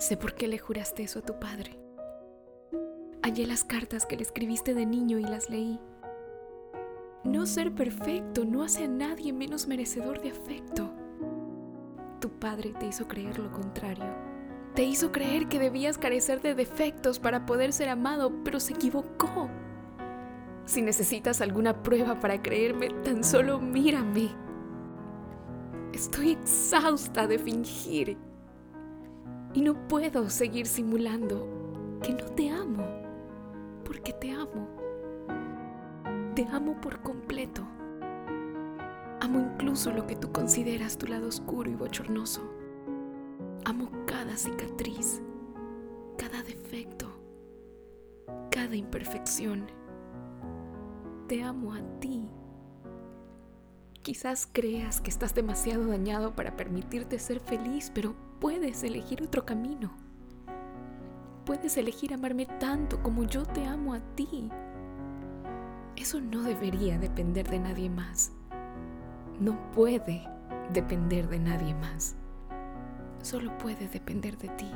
Sé por qué le juraste eso a tu padre. Hallé las cartas que le escribiste de niño y las leí. No ser perfecto no hace a nadie menos merecedor de afecto. Tu padre te hizo creer lo contrario. Te hizo creer que debías carecer de defectos para poder ser amado, pero se equivocó. Si necesitas alguna prueba para creerme, tan solo mírame. Estoy exhausta de fingir y no puedo seguir simulando que no te amo, porque te amo. Te amo por completo. Amo incluso lo que tú consideras tu lado oscuro y bochornoso. Amo cada cicatriz, cada defecto, cada imperfección. Te amo a ti. Quizás creas que estás demasiado dañado para permitirte ser feliz, pero puedes elegir otro camino. Puedes elegir amarme tanto como yo te amo a ti. Eso no debería depender de nadie más. No puede depender de nadie más. Solo puede depender de ti.